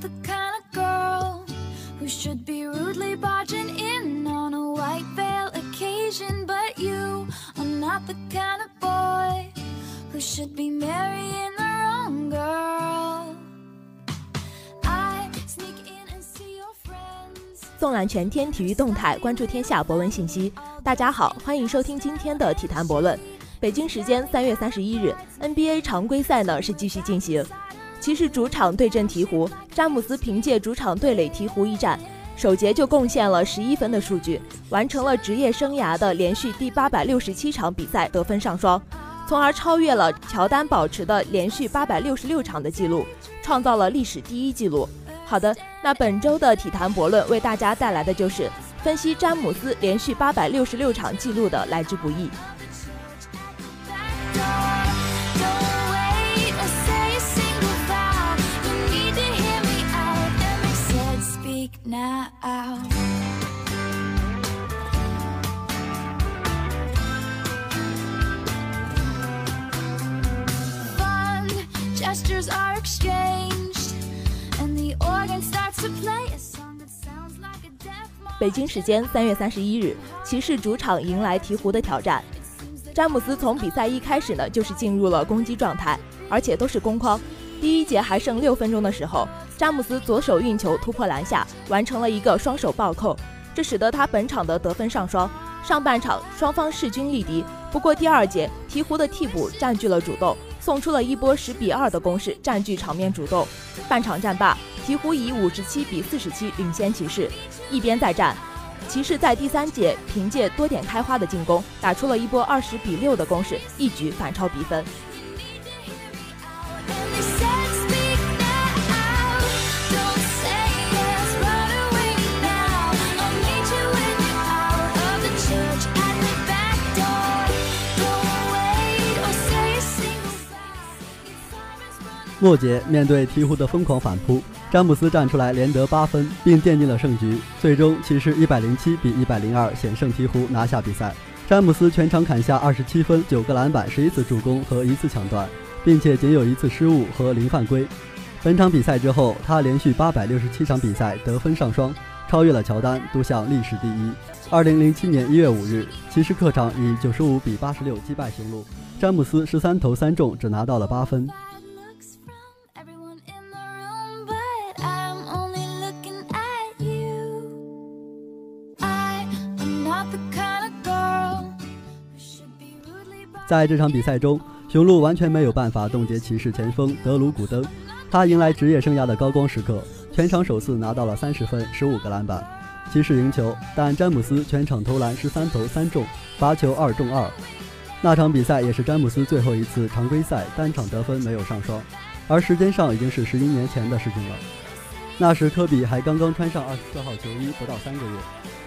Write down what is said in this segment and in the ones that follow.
the kind of girl who should be rudely barging in on a white veil occasion. But you are not the kind of boy who should be marrying the wrong girl. I sneak in and see your friends. 纵览全天体育动态，关注天下博文信息。大家好，欢迎收听今天的体坛博论。北京时间三月三十一日，NBA 常规赛呢是继续进行。骑士主场对阵鹈鹕，詹姆斯凭借主场对垒鹈鹕一战，首节就贡献了十一分的数据，完成了职业生涯的连续第八百六十七场比赛得分上双，从而超越了乔丹保持的连续八百六十六场的记录，创造了历史第一纪录。好的，那本周的体坛博论为大家带来的就是分析詹姆斯连续八百六十六场记录的来之不易。北京时间三月三十一日骑士主场迎来鹈鹕的挑战。詹姆斯从比赛一开始呢就是进入了攻击状态而且都是攻框。第一节还剩六分钟的时候詹姆斯左手运球突破篮下，完成了一个双手暴扣，这使得他本场的得分上双。上半场双方势均力敌，不过第二节鹈鹕的替补占据了主动，送出了一波十比二的攻势，占据场面主动。半场战罢，鹈鹕以五十七比四十七领先骑士。一边再战，骑士在第三节凭借多点开花的进攻，打出了一波二十比六的攻势，一举反超比分。末节面对鹈鹕的疯狂反扑，詹姆斯站出来连得八分，并奠定了胜局。最终，骑士一百零七比一百零二险胜鹈鹕，拿下比赛。詹姆斯全场砍下二十七分、九个篮板、十一次助攻和一次抢断，并且仅有一次失误和零犯规。本场比赛之后，他连续八百六十七场比赛得分上双，超越了乔丹，独享历史第一。二零零七年一月五日，骑士客场以九十五比八十六击败雄鹿，詹姆斯十三投三中，只拿到了八分。在这场比赛中，雄鹿完全没有办法冻结骑士前锋德鲁古登，他迎来职业生涯的高光时刻，全场首次拿到了三十分、十五个篮板。骑士赢球，但詹姆斯全场投篮十三投三中，罚球二中二。那场比赛也是詹姆斯最后一次常规赛单场得分没有上双，而时间上已经是十一年前的事情了。那时科比还刚刚穿上二十四号球衣不到三个月，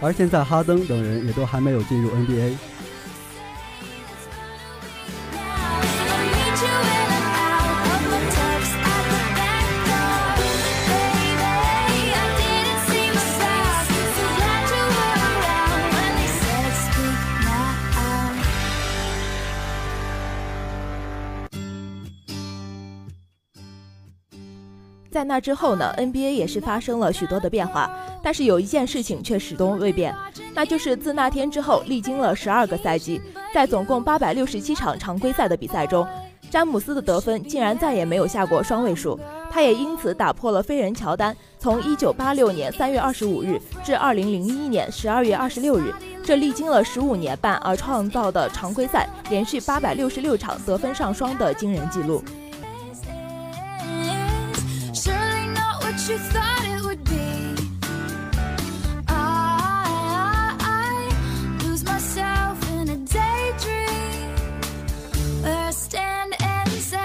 而现在哈登等人也都还没有进入 NBA。在那之后呢，NBA 也是发生了许多的变化，但是有一件事情却始终未变，那就是自那天之后，历经了十二个赛季，在总共八百六十七场常规赛的比赛中，詹姆斯的得分竟然再也没有下过双位数，他也因此打破了飞人乔丹从一九八六年三月二十五日至二零零一年十二月二十六日，这历经了十五年半而创造的常规赛连续八百六十六场得分上双的惊人纪录。You thought it would be. I, I lose myself in a daydream where I stand and say,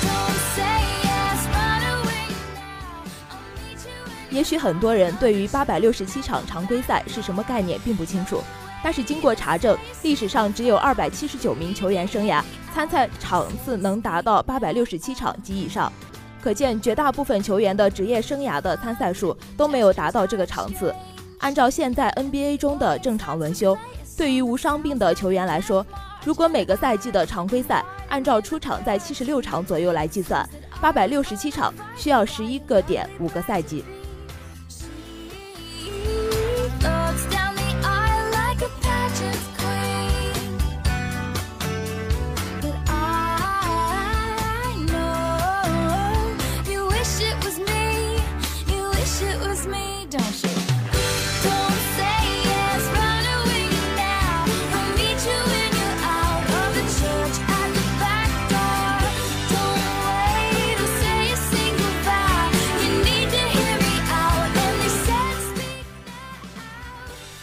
Don't say yes, run away now. I'll meet you in 也许很多人对于八百六十七场常规赛是什么概念并不清楚，但是经过查证，历史上只有二百七十九名球员生涯参赛场次能达到八百六十七场及以上，可见绝大部分球员的职业生涯的参赛数都没有达到这个场次。按照现在 NBA 中的正常轮休，对于无伤病的球员来说，如果每个赛季的常规赛按照出场在七十六场左右来计算，八百六十七场，需要十一个点五个赛季。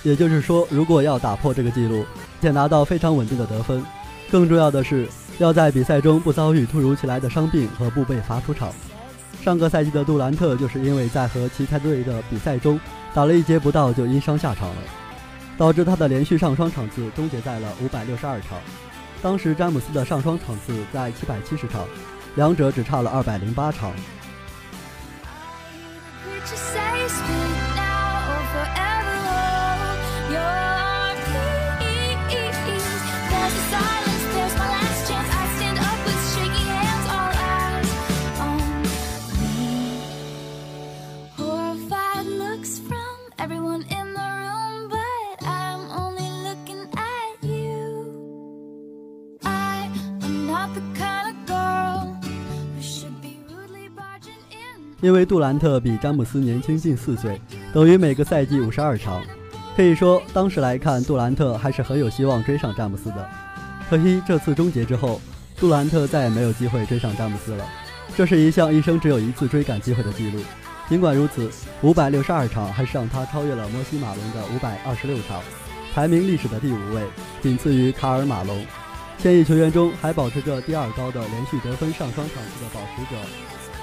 也就是说，如果要打破这个记录，且拿到非常稳定的得分，更重要的是要在比赛中不遭遇突如其来的伤病和不被罚出场。上个赛季的杜兰特就是因为在和奇才队的比赛中打了一节不到就因伤下场了，导致他的连续上双场次终结在了五百六十二场。当时詹姆斯的上双场次在七百七十场，两者只差了二百零八场。因为杜兰特比詹姆斯年轻近四岁，等于每个赛季五十二场，可以说当时来看，杜兰特还是很有希望追上詹姆斯的。可惜这次终结之后，杜兰特再也没有机会追上詹姆斯了。这是一项一生只有一次追赶机会的记录。尽管如此，五百六十二场还是让他超越了摩西马龙的五百二十六场，排名历史的第五位，仅次于卡尔马龙。现役球员中还保持着第二高的连续得分上双场次的保持者。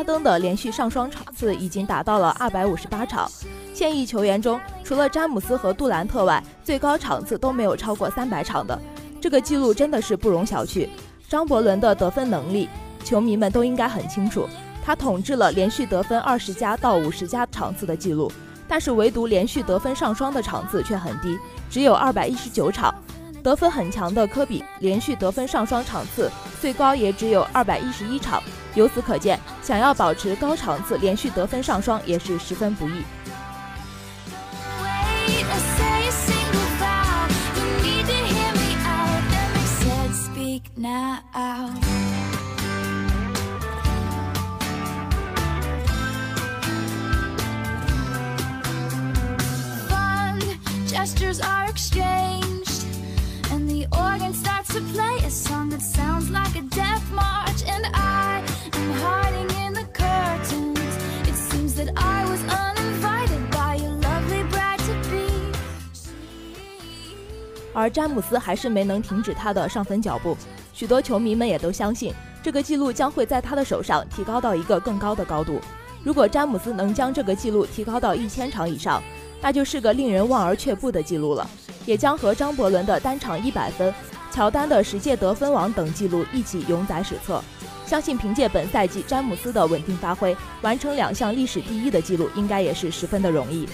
哈登的连续上双场次已经达到了二百五十八场，现役球员中除了詹姆斯和杜兰特外，最高场次都没有超过三百场的，这个记录真的是不容小觑。张伯伦的得分能力，球迷们都应该很清楚，他统治了连续得分二十加到五十加场次的记录，但是唯独连续得分上双的场次却很低，只有二百一十九场。得分很强的科比，连续得分上双场次最高也只有二百一十一场。由此可见，想要保持高场次连续得分上双也是十分不易。而詹姆斯还是没能停止他的上分脚步，许多球迷们也都相信这个记录将会在他的手上提高到一个更高的高度。如果詹姆斯能将这个记录提高到一千场以上，那就是个令人望而却步的记录了，也将和张伯伦的单场一百分、乔丹的十届得分王等记录一起永载史册。相信凭借本赛季詹姆斯的稳定发挥，完成两项历史第一的记录，应该也是十分的容易。